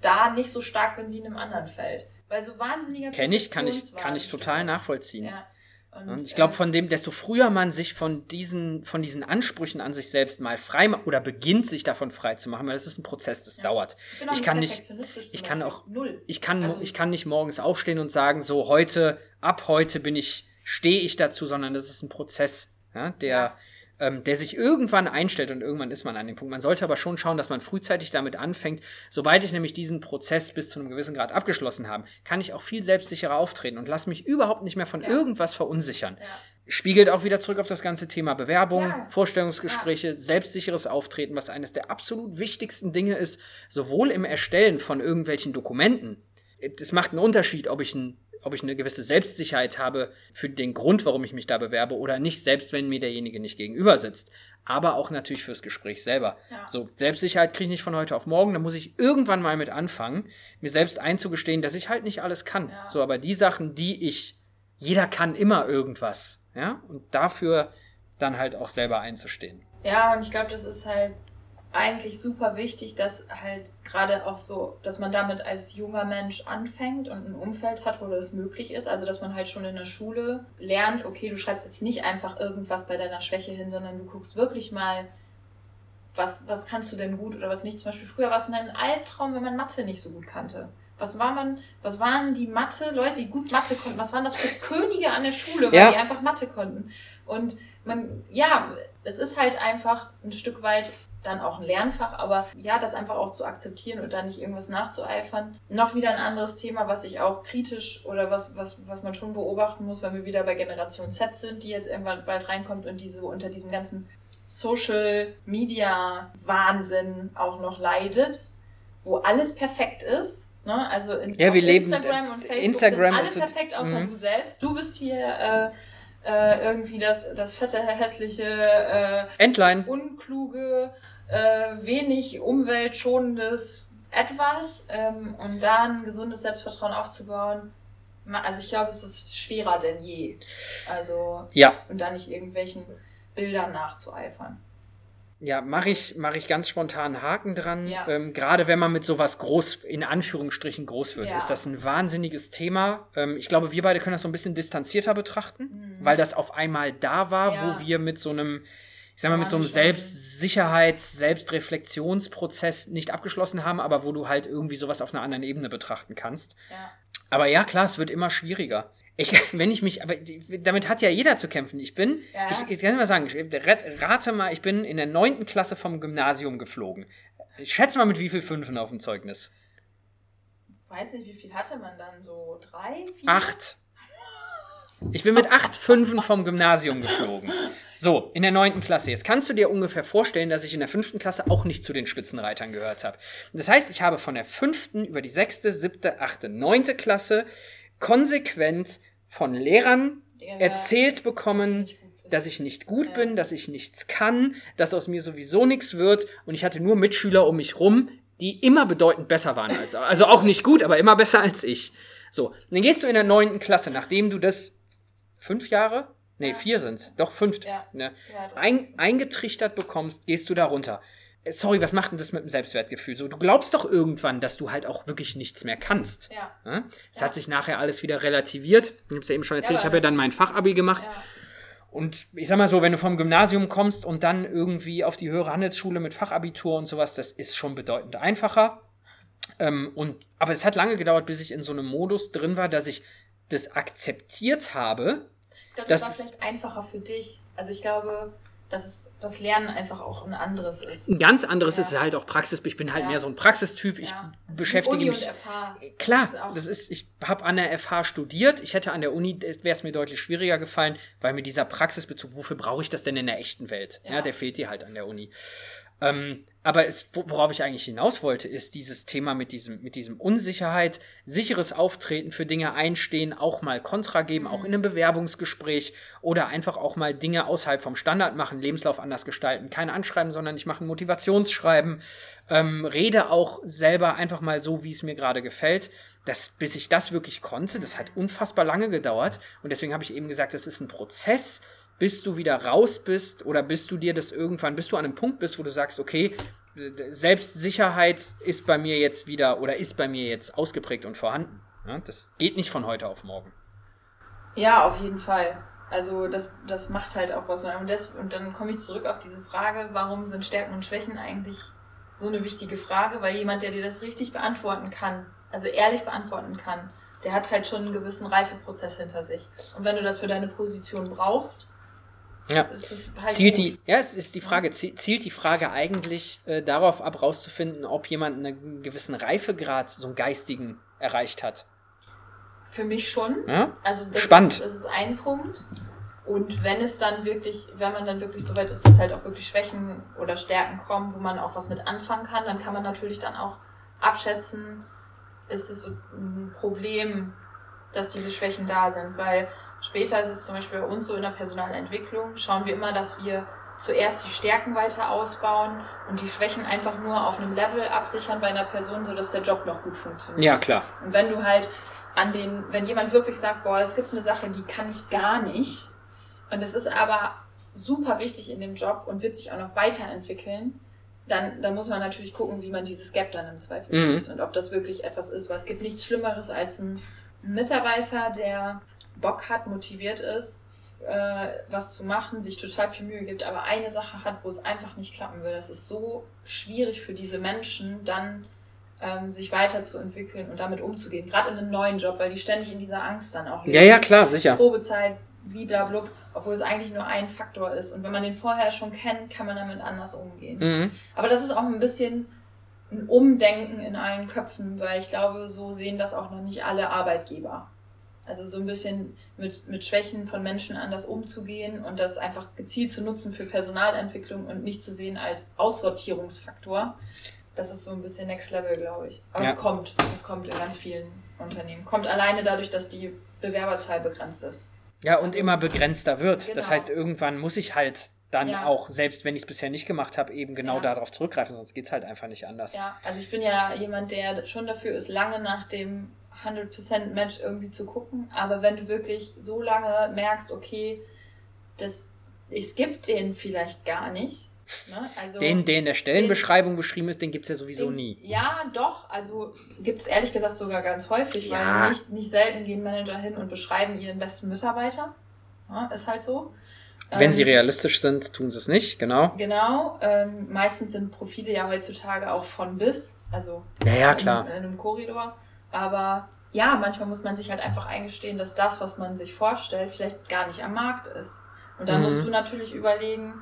da nicht so stark bin wie in einem anderen Feld. Weil so wahnsinniger Kenne ich, kann ich, kann ich total nachvollziehen. Ja. Und, und ich glaube, äh, von dem, desto früher man sich von diesen, von diesen Ansprüchen an sich selbst mal frei macht oder beginnt, sich davon frei zu machen, weil das ist ein Prozess, das ja. dauert. Ich, ich kann nicht, ich kann auch, null. Ich kann, also ich kann nicht morgens aufstehen und sagen, so heute, ab heute bin ich stehe ich dazu, sondern das ist ein Prozess, ja, der. Ähm, der sich irgendwann einstellt und irgendwann ist man an dem Punkt. Man sollte aber schon schauen, dass man frühzeitig damit anfängt. Sobald ich nämlich diesen Prozess bis zu einem gewissen Grad abgeschlossen habe, kann ich auch viel selbstsicherer auftreten und lasse mich überhaupt nicht mehr von ja. irgendwas verunsichern. Ja. Spiegelt auch wieder zurück auf das ganze Thema Bewerbung, Vorstellungsgespräche, selbstsicheres Auftreten, was eines der absolut wichtigsten Dinge ist, sowohl im Erstellen von irgendwelchen Dokumenten. Es macht einen Unterschied, ob ich ein ob ich eine gewisse Selbstsicherheit habe für den Grund, warum ich mich da bewerbe oder nicht, selbst wenn mir derjenige nicht gegenüber sitzt. Aber auch natürlich fürs Gespräch selber. Ja. So, Selbstsicherheit kriege ich nicht von heute auf morgen, da muss ich irgendwann mal mit anfangen, mir selbst einzugestehen, dass ich halt nicht alles kann. Ja. So, aber die Sachen, die ich jeder kann immer irgendwas. Ja, und dafür dann halt auch selber einzustehen. Ja, und ich glaube, das ist halt eigentlich super wichtig, dass halt gerade auch so, dass man damit als junger Mensch anfängt und ein Umfeld hat, wo das möglich ist. Also, dass man halt schon in der Schule lernt, okay, du schreibst jetzt nicht einfach irgendwas bei deiner Schwäche hin, sondern du guckst wirklich mal, was, was kannst du denn gut oder was nicht. Zum Beispiel früher war es ein Albtraum, wenn man Mathe nicht so gut kannte. Was war man, was waren die Mathe-Leute, die gut Mathe konnten? Was waren das für Könige an der Schule, weil ja. die einfach Mathe konnten? Und man, ja, es ist halt einfach ein Stück weit dann auch ein Lernfach, aber ja, das einfach auch zu akzeptieren und da nicht irgendwas nachzueifern. Noch wieder ein anderes Thema, was ich auch kritisch oder was, was, was man schon beobachten muss, wenn wir wieder bei Generation Z sind, die jetzt irgendwann bald reinkommt und die so unter diesem ganzen Social Media Wahnsinn auch noch leidet, wo alles perfekt ist. Ne? Also in, ja, Instagram leben, und Facebook Instagram sind alle perfekt, außer mhm. du selbst. Du bist hier äh, äh, irgendwie das, das fette, hässliche, äh, unkluge, äh, wenig umweltschonendes etwas ähm, und dann gesundes Selbstvertrauen aufzubauen. Also ich glaube, es ist schwerer denn je. Also ja. und da nicht irgendwelchen Bildern nachzueifern. Ja, mache ich, mach ich ganz spontan Haken dran. Ja. Ähm, Gerade wenn man mit sowas groß, in Anführungsstrichen groß wird, Ja. ist das ein wahnsinniges Thema. Ähm, ich glaube, wir beide können das so ein bisschen distanzierter betrachten, Mhm. weil das auf einmal da war, Ja. wo wir mit so einem, ich sag mal, mit so einem. Selbstsicherheits-, Selbstreflexionsprozess nicht abgeschlossen haben, aber wo du halt irgendwie sowas auf einer anderen Ebene betrachten kannst. Ja. Aber ja, klar, es wird immer schwieriger. Ich, wenn ich mich, aber damit hat ja jeder zu kämpfen. Ich bin, Ja. ich, ich kann mal sagen, ich, rat- rate mal, ich bin in der neunten Klasse vom Gymnasium geflogen. Ich schätze mal mit wie viel Fünfen auf dem Zeugnis? Weiß nicht, wie viel hatte man dann? So drei, vier? Acht. Ich bin mit acht Fünfen vom Gymnasium geflogen. So, in der neunten Klasse. Jetzt kannst du dir ungefähr vorstellen, dass ich in der fünften Klasse auch nicht zu den Spitzenreitern gehört habe. Das heißt, ich habe von der fünften über die sechste, siebte, achte, neunte Klasse konsequent von Lehrern Ja, erzählt bekommen, dass nicht gut ich nicht gut Ja. bin, dass ich nichts kann, dass aus mir sowieso nichts wird und ich hatte nur Mitschüler um mich rum, die immer bedeutend besser waren als also auch nicht gut, aber immer besser als ich. So, dann gehst du in der neunten Klasse, nachdem du das fünf Jahre, nee Ja. vier sind's, doch fünf, Ja. ne, ein, eingetrichtert bekommst, gehst du da runter. Äh, Sorry, was macht denn das mit dem Selbstwertgefühl? So, du glaubst doch irgendwann, dass du halt auch wirklich nichts mehr kannst. Ja. Ja? Es hat sich nachher alles wieder relativiert. Ich habe es ja eben schon erzählt, ich habe ja dann mein Fachabi gemacht. Und ich sag mal so, wenn du vom Gymnasium kommst und dann irgendwie auf die höhere Handelsschule mit Fachabitur und sowas, das ist schon bedeutend einfacher. Ähm, und, aber es hat lange gedauert, bis ich in so einem Modus drin war, dass ich das akzeptiert habe. Ich glaube, das, war vielleicht einfacher für dich. Also ich glaube, dass es, das Lernen einfach auch ein anderes ist. Ein ganz anderes Ja. ist halt auch Praxis. Ich bin halt Ja. mehr so ein Praxistyp. Ich Ja. Beschäftige Uni mich. Und FH. Klar, Das ist das ist, ich habe an der FH studiert. Ich hätte an der Uni, wäre es mir deutlich schwieriger gefallen, weil mir dieser Praxisbezug, wofür brauche ich das denn in der echten Welt? Ja, Ja. der fehlt dir halt an der Uni. Ähm, aber es, wo- worauf ich eigentlich hinaus wollte, ist dieses Thema mit diesem, mit diesem Unsicherheit, sicheres Auftreten für Dinge einstehen, auch mal Kontra geben, auch in einem Bewerbungsgespräch oder einfach auch mal Dinge außerhalb vom Standard machen, Lebenslauf anders gestalten, kein Anschreiben, sondern ich mache ein Motivationsschreiben, ähm, rede auch selber einfach mal so, wie es mir gerade gefällt. Das, bis ich das wirklich konnte, das hat unfassbar lange gedauert. Und deswegen habe ich eben gesagt, das ist ein Prozess, bis du wieder raus bist oder bis du dir das irgendwann, bis du an einem Punkt bist, wo du sagst, okay, Selbstsicherheit ist bei mir jetzt wieder oder ist bei mir jetzt ausgeprägt und vorhanden. Ja, das geht nicht von heute auf morgen. Ja, auf jeden Fall. Also das, das macht halt auch was. Und, das, und dann komme ich zurück auf diese Frage, warum sind Stärken und Schwächen eigentlich so eine wichtige Frage? Weil jemand, der dir das richtig beantworten kann, also ehrlich beantworten kann, der hat halt schon einen gewissen Reifeprozess hinter sich. Und wenn du das für deine Position brauchst, Ja. ist es halt Zielt gut. die, ja, es ist die Frage, zie- zielt die Frage eigentlich äh, darauf ab, rauszufinden, ob jemand einen gewissen Reifegrad, so einen geistigen, erreicht hat. Für mich schon. Ja? Also das, Spannend. das ist ein Punkt. Und wenn es dann wirklich, wenn man dann wirklich so weit ist, dass halt auch wirklich Schwächen oder Stärken kommen, wo man auch was mit anfangen kann, dann kann man natürlich dann auch abschätzen, ist es ein Problem, dass diese Schwächen da sind. Weil später ist es zum Beispiel bei uns so in der Personalentwicklung, schauen wir immer, dass wir zuerst die Stärken weiter ausbauen und die Schwächen einfach nur auf einem Level absichern bei einer Person, sodass der Job noch gut funktioniert. Ja, klar. Und wenn du halt an den, wenn jemand wirklich sagt, boah, es gibt eine Sache, die kann ich gar nicht. Und es ist aber super wichtig in dem Job und wird sich auch noch weiterentwickeln, dann, dann muss man natürlich gucken, wie man dieses Gap dann im Zweifel Mhm. schließt und ob das wirklich etwas ist, weil es gibt nichts Schlimmeres als ein Mitarbeiter, der Bock hat, motiviert ist, äh, was zu machen, sich total viel Mühe gibt, aber eine Sache hat, wo es einfach nicht klappen will. Das ist so schwierig für diese Menschen, dann ähm, sich weiterzuentwickeln und damit umzugehen. Gerade in einem neuen Job, weil die ständig in dieser Angst dann auch Ja, ja, klar, sicher. Probezeit, bliblablub, obwohl es eigentlich nur ein Faktor ist. Und wenn man den vorher schon kennt, kann man damit anders umgehen. Mhm. Aber das ist auch ein bisschen ein Umdenken in allen Köpfen, weil ich glaube, so sehen das auch noch nicht alle Arbeitgeber. Also so ein bisschen mit, mit Schwächen von Menschen anders umzugehen und das einfach gezielt zu nutzen für Personalentwicklung und nicht zu sehen als Aussortierungsfaktor. Das ist so ein bisschen Next Level, glaube ich. Aber Ja. es kommt. Es kommt in ganz vielen Unternehmen. Kommt alleine dadurch, dass die Bewerberzahl begrenzt ist. Ja, und immer begrenzter wird. Das Genau. heißt, irgendwann muss ich halt dann Ja. auch, selbst wenn ich es bisher nicht gemacht habe, eben genau Ja. darauf zurückgreifen, sonst geht es halt einfach nicht anders. Ja, also ich bin ja jemand, der schon dafür ist, lange nach dem 100% Match irgendwie zu gucken. Aber wenn du wirklich so lange merkst, okay, das, es gibt den vielleicht gar nicht. Ne? Also, Den, der in der Stellenbeschreibung beschrieben ist, den gibt es ja sowieso den- nie. Ja, doch. Also gibt es ehrlich gesagt sogar ganz häufig, Ja. weil nicht, nicht selten gehen Manager hin und beschreiben ihren besten Mitarbeiter. Ja, ist halt so. Wenn sie Ähm, realistisch sind, tun sie es nicht, genau. Genau, ähm, meistens sind Profile ja heutzutage auch von bis, also Ja, ja, in, klar. in einem Korridor. Aber ja, manchmal muss man sich halt einfach eingestehen, dass das, was man sich vorstellt, vielleicht gar nicht am Markt ist. Und dann Mhm. musst du natürlich überlegen,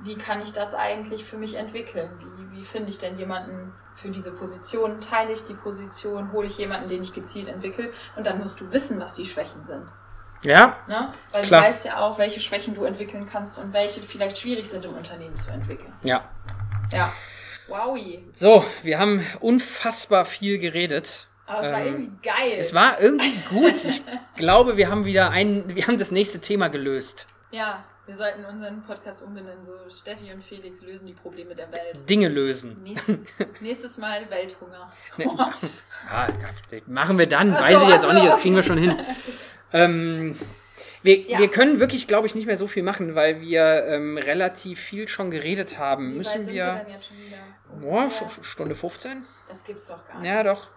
wie kann ich das eigentlich für mich entwickeln? Wie, wie finde ich denn jemanden für diese Position? Teile ich die Position? Hole ich jemanden, den ich gezielt entwickle? Und dann musst du wissen, was die Schwächen sind. Ja, Ne? Weil Klar. du weißt ja auch, welche Schwächen du entwickeln kannst und welche vielleicht schwierig sind im Unternehmen zu entwickeln. ja. Ja. Wowi. So, wir haben unfassbar viel geredet. Aber es war Ähm, irgendwie geil. Es war irgendwie gut. Ich glaube, wir haben wieder ein, wir haben das nächste Thema gelöst. ja, wir sollten unseren Podcast umbenennen, so Steffi und Felix lösen die Probleme der Welt. Dinge lösen. Nächstes, nächstes Mal Welthunger. Ne, ja, machen wir dann. Ach so, Weiß ich jetzt auch nicht, das kriegen wir schon hin. ähm, wir, Ja. wir können wirklich, glaube ich, nicht mehr so viel machen, weil wir ähm, relativ viel schon geredet haben. Wie weit Müssen sind wir. denn jetzt schon wieder? Boah, Ungefähr? Sch- Stunde 15? Das gibt's doch gar nicht. Ja, doch.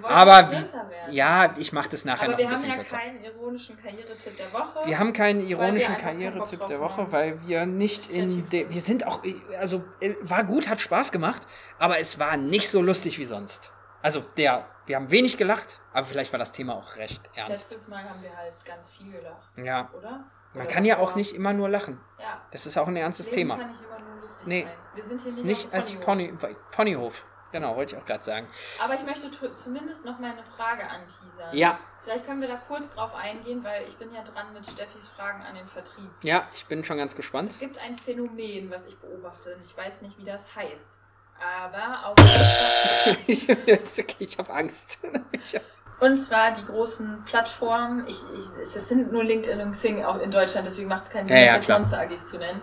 Wir Aber kürzer werden. Ja, ich mache das nachher Aber noch wir ein haben bisschen ja kürzer. keinen ironischen Karrieretipp der Woche. Wir haben keinen ironischen Karrieretipp der Woche, haben. weil wir nicht in der. Wir sind auch. Also, äh, war gut, hat Spaß gemacht, aber es war nicht so lustig wie sonst. Also, der. Wir haben wenig gelacht, aber vielleicht war das Thema auch recht ernst. Letztes Mal haben wir halt ganz viel gelacht, Ja. oder? Man Oder kann ja auch nicht immer nur lachen. Ja. Das ist auch ein ernstes Thema. kann nicht immer nur lustig Nee. sein. Wir sind hier nicht, nicht als Ponyhof. Pony, Ponyhof. Genau, wollte ich auch gerade sagen. Aber ich möchte zumindest noch meine Frage anteasern. Ja, Vielleicht können wir da kurz drauf eingehen, weil ich bin ja dran mit Steffis Fragen an den Vertrieb. ja, ich bin schon ganz gespannt. Es gibt ein Phänomen, was ich beobachte. und Ich weiß nicht, wie das heißt. Aber auf ich ich habe Angst. Ich hab- Und zwar die großen Plattformen. Ich, ich, es sind nur LinkedIn und Xing auch in Deutschland, deswegen macht es keinen Sinn, Ja, ja. Monster AGs zu nennen.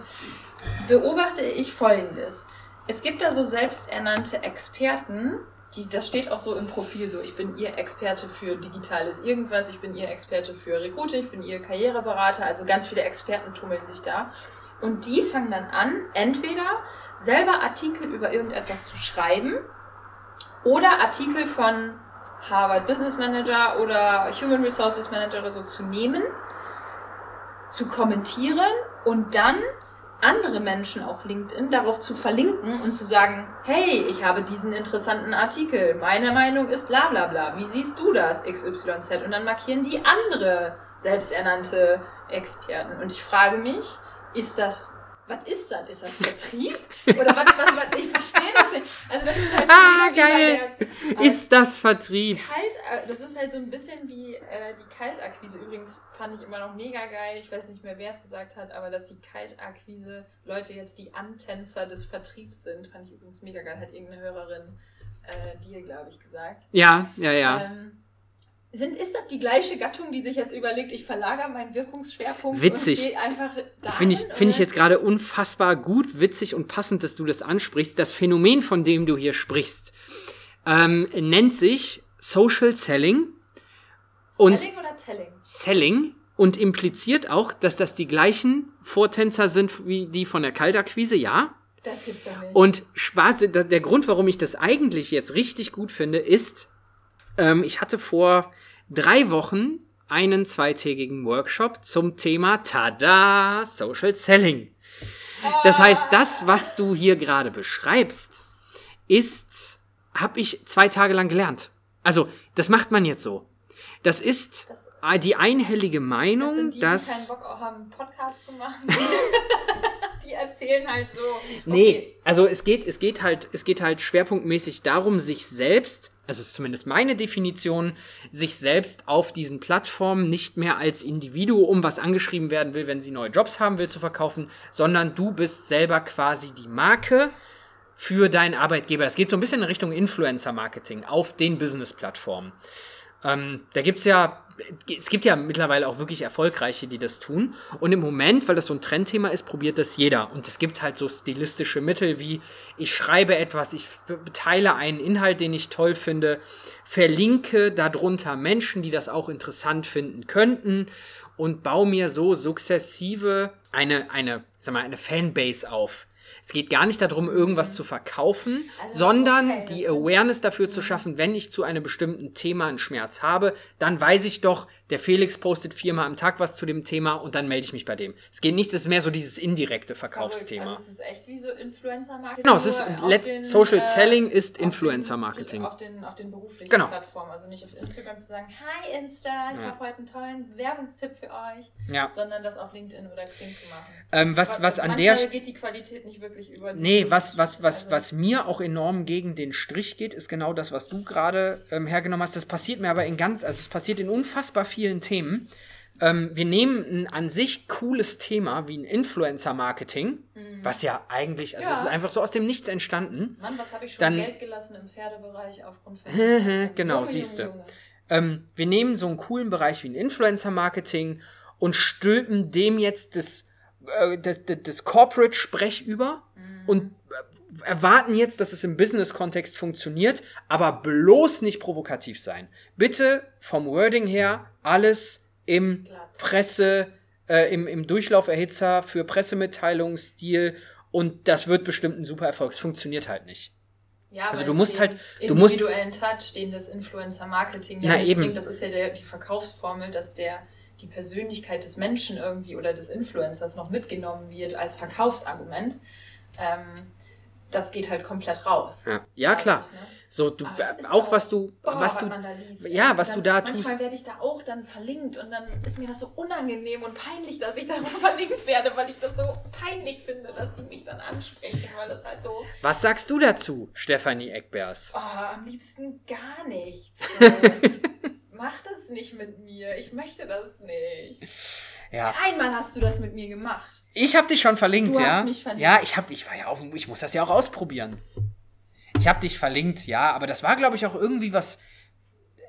Beobachte ich folgendes. Es gibt da so selbsternannte Experten, die, das steht auch so im Profil so, ich bin ihr Experte für digitales irgendwas, ich bin ihr Experte für Recruiting, ich bin ihr Karriereberater, also ganz viele Experten tummeln sich da. Und die fangen dann an, entweder selber Artikel über irgendetwas zu schreiben oder Artikel von Harvard Business Manager oder Human Resources Manager oder so zu nehmen, zu kommentieren und dann andere Menschen auf LinkedIn darauf zu verlinken und zu sagen, hey, ich habe diesen interessanten Artikel, meine Meinung ist bla bla bla, wie siehst du das, XYZ? Und dann markieren die andere selbsternannte Experten. Und ich frage mich, ist das, was ist das? Ist das Vertrieb? Oder was, was, was ich verstehe das nicht. Also das ist halt Ah, geil. der, äh, Ist das Vertrieb? Kalt, äh, das ist halt so ein bisschen wie äh, die Kaltakquise. Übrigens fand ich immer noch mega geil. Ich weiß nicht mehr, wer es gesagt hat, aber dass die Kaltakquise Leute jetzt die Antänzer des Vertriebs sind, fand ich übrigens mega geil. Hat irgendeine Hörerin äh, dir, glaube ich, gesagt. Ja, ja, ja. Ähm, sind, ist das die gleiche Gattung, die sich jetzt überlegt, ich verlagere meinen Wirkungsschwerpunkt Witzig. und gehe einfach dahin? Finde ich, find ich jetzt gerade unfassbar gut, witzig und passend, dass du das ansprichst. Das Phänomen, von dem du hier sprichst, ähm, nennt sich Social Selling Und Selling oder Telling? Selling und impliziert auch, dass das die gleichen Vortänzer sind wie die von der Kaltakquise, ja. Das gibt's doch nicht. Und Spaß, da- der Grund, warum ich das eigentlich jetzt richtig gut finde, ist, ähm, ich hatte vor drei Wochen einen zweitägigen Workshop zum Thema Tada Social Selling. Das heißt, das, was du hier gerade beschreibst, ist, habe ich zwei Tage lang gelernt. Also, das macht man jetzt so. Das ist Das- die einhellige das Meinung, sind die, dass die keinen Bock auch haben, einen Podcast zu machen. die erzählen halt so. Nee, Okay. also es geht, es geht halt, es geht halt schwerpunktmäßig darum, sich selbst, also ist zumindest meine Definition, sich selbst auf diesen Plattformen nicht mehr als Individuum, was angeschrieben werden will, wenn sie neue Jobs haben will, zu verkaufen, sondern du bist selber quasi die Marke für deinen Arbeitgeber. Das geht so ein bisschen in Richtung Influencer-Marketing auf den Business-Plattformen. Ähm, da gibt's ja, es gibt ja mittlerweile auch wirklich Erfolgreiche, die das tun. Und im Moment, weil das so ein Trendthema ist, probiert das jeder. Und es gibt halt so stilistische Mittel wie, ich schreibe etwas, ich teile einen Inhalt, den ich toll finde, verlinke darunter Menschen, die das auch interessant finden könnten und baue mir so sukzessive eine, eine, sag mal, eine Fanbase auf. Es geht gar nicht darum, irgendwas zu verkaufen, Also, sondern okay, die Awareness dafür zu schaffen, wenn ich zu einem bestimmten Thema einen Schmerz habe, dann weiß ich doch, der Felix postet viermal am Tag was zu dem Thema und dann melde ich mich bei dem. Es geht nicht, es ist mehr so dieses indirekte Verkaufsthema. Also es ist echt wie so Influencer-Marketing. Genau, es ist den, Social äh, Selling ist Influencer-Marketing. Auf den, auf den beruflichen Genau. Plattformen. Also nicht auf Instagram zu sagen, hi Insta, ich Ja. habe heute einen tollen Werbungstipp für euch, Ja. sondern das auf LinkedIn oder Xing zu machen. Ähm, was, was an manchmal der geht die Qualität nicht wirklich über die. Nee, was, was, was, also- was mir auch enorm gegen den Strich geht, ist genau das, was du gerade ähm, hergenommen hast. Das passiert mir aber in ganz, also es passiert in unfassbar vielen Themen. Ähm, wir nehmen ein an sich cooles Thema wie ein Influencer-Marketing, was ja eigentlich, also Mhm. Ja. es ist einfach so aus dem Nichts entstanden. Mann, was habe ich schon Dann- Geld gelassen im Pferdebereich aufgrund von. Genau. Junge, Junge. Ähm, wir nehmen so einen coolen Bereich wie ein Influencer-Marketing und stülpen dem jetzt das, äh, das, das, Corporate-Sprech über und äh, erwarten jetzt, dass es im Business-Kontext funktioniert, aber bloß nicht provokativ sein. Bitte vom Wording her alles im Glatt. Presse, äh, im, im Durchlauferhitzer für Pressemitteilungsstil und das wird bestimmt ein super Erfolg. Es funktioniert halt nicht. Ja, Also du musst halt- du musst- individuellen Touch, den das Influencer-Marketing Na, ja eben. mitbringt, das ist ja der, die Verkaufsformel, dass der die Persönlichkeit des Menschen irgendwie oder des Influencers noch mitgenommen wird als Verkaufsargument. Ähm, das geht halt komplett raus. Ja, ja klar. Ne? So, du, auch auch- was du, Boah, was du, da liest. ja, was dann, du da manchmal tust. werde ich da auch dann verlinkt und dann ist mir das so unangenehm und peinlich, dass ich darüber verlinkt werde, weil ich das so peinlich finde, dass die mich dann ansprechen, weil das halt so, Was sagst du dazu, Stefanie Eckbers? oh, am liebsten gar nichts. Mach das nicht mit mir. Ich möchte das nicht. Ja, Einmal hast du das mit mir gemacht. ich habe dich schon verlinkt, Du ja. hast mich verlinkt. Ja, ich habe, ich war ja auf, dem- ich muss das ja auch ausprobieren. Ich habe dich verlinkt, ja, aber das war, glaube ich, auch irgendwie was.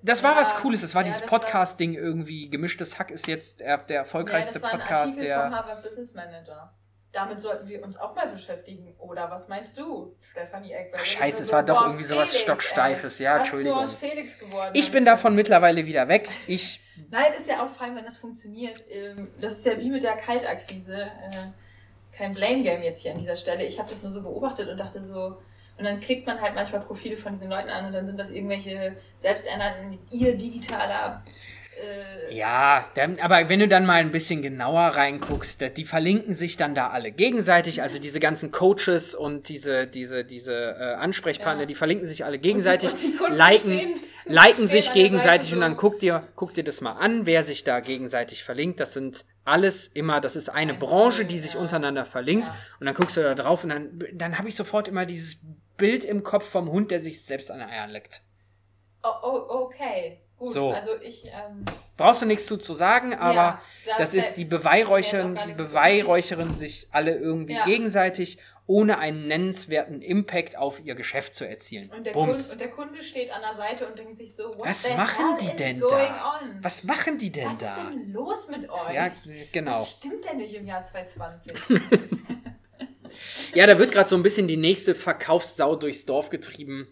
Das war Ja, was Cooles. Das war ja, dieses Podcast-Ding irgendwie. Gemischtes Hack ist jetzt der, erfolgreichste das war ein Podcast, Artikel vom der. Harvard Business Manager. Damit sollten wir uns auch mal beschäftigen. Oder was meinst du, Stefanie Eckberg? Ach, scheiße, es war doch irgendwie sowas Stocksteifes. Ja, Entschuldigung. Ist Felix geworden? Ich bin davon mittlerweile wieder weg. Ich. Nein, ist ja auch fein, wenn das funktioniert. Ähm, Das ist ja wie mit der Kaltakquise. Äh, Kein Blame Game jetzt hier an dieser Stelle. Ich habe das nur so beobachtet und dachte so. Und dann klickt man halt manchmal Profile von diesen Leuten an und dann sind das irgendwelche selbsternannten, ihr digitaler. Äh, Ja, dann, aber wenn du dann mal ein bisschen genauer reinguckst, die verlinken sich dann da alle gegenseitig, also diese ganzen Coaches und diese, diese, diese äh, Ansprechpartner, Ja. die verlinken sich alle gegenseitig, und die Kunden liken, stehen- liken stehen sich gegenseitig und dann guck dir, guck dir das mal an, wer sich da gegenseitig verlinkt. Das sind alles immer, das ist eine Ein Branche, die sich untereinander verlinkt. Ja. Und dann guckst du da drauf und dann, dann habe ich sofort immer dieses Bild im Kopf vom Hund, der sich selbst an den Eiern leckt. Oh, oh, okay. Gut. So. Also ich. Ähm, Brauchst du nichts zu, zu sagen, aber ja, da Das ist die gar die Beweihräuchern sich alle irgendwie Ja. gegenseitig, ohne einen nennenswerten Impact auf ihr Geschäft zu erzielen. Und der, Kunde, und der Kunde steht an der Seite und denkt sich so, Was machen die denn da? On? Was machen die denn Was da? ist denn los mit euch? Ja, genau. Was stimmt denn nicht im Jahr 2020? Ja, da wird gerade so ein bisschen die nächste Verkaufssau durchs Dorf getrieben.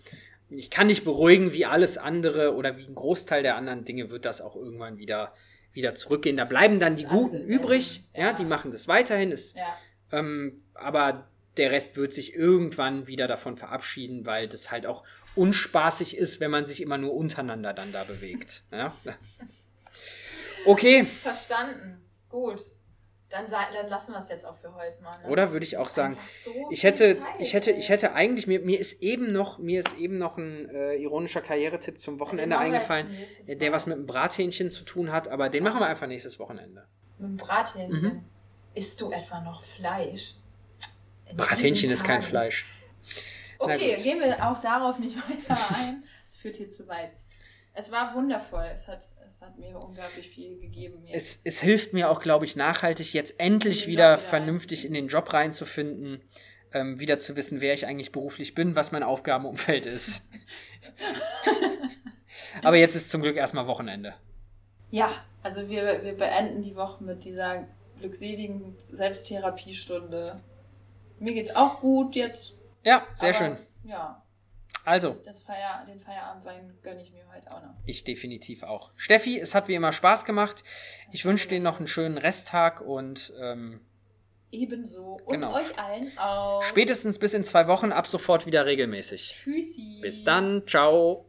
Ich kann dich beruhigen, wie alles andere oder wie ein Großteil der anderen Dinge wird das auch irgendwann wieder, wieder zurückgehen. Da bleiben dann die Guten übrig, ja. ja. die machen das weiterhin. Ist, ja. ähm, aber der Rest wird sich irgendwann wieder davon verabschieden, weil das halt auch unspaßig ist, wenn man sich immer nur untereinander dann da bewegt. Ja? Okay. Verstanden. Gut. Dann, dann lassen wir es jetzt auch für heute mal. Ne? Oder würde ich auch sagen, so ich hätte, Zeit, ich hätte, ich hätte eigentlich mir, mir ist eben noch, mir ist eben noch ein äh, ironischer Karrieretipp zum Wochenende eingefallen, der was mit dem Brathähnchen zu tun hat, aber den machen wir einfach nächstes Wochenende. Mit dem Brathähnchen. Mhm. Isst du etwa noch Fleisch? In Brathähnchen ist kein Fleisch. Okay, gehen wir auch darauf nicht weiter ein. Das führt hier zu weit es war wundervoll. Es hat, es hat mir unglaublich viel gegeben. Es, es hilft mir auch, glaube ich, nachhaltig, jetzt endlich wieder, wieder, vernünftig in den Job reinzufinden, ähm, wieder zu wissen, wer ich eigentlich beruflich bin, was mein Aufgabenumfeld ist. Aber jetzt ist zum Glück erstmal Wochenende. Ja, also wir, wir beenden die Woche mit dieser glückseligen Selbsttherapiestunde. Mir geht's auch gut jetzt. Ja, sehr schön. Ja, also. Feier, den Feierabendwein gönne ich mir heute auch noch. Ich definitiv auch. Steffi, es hat wie immer Spaß gemacht. Ich wünsche dir noch einen schönen Resttag und ähm, ebenso. Und genau. euch allen auch. Spätestens bis in zwei Wochen, ab sofort wieder regelmäßig. Tschüssi. Bis dann. Ciao.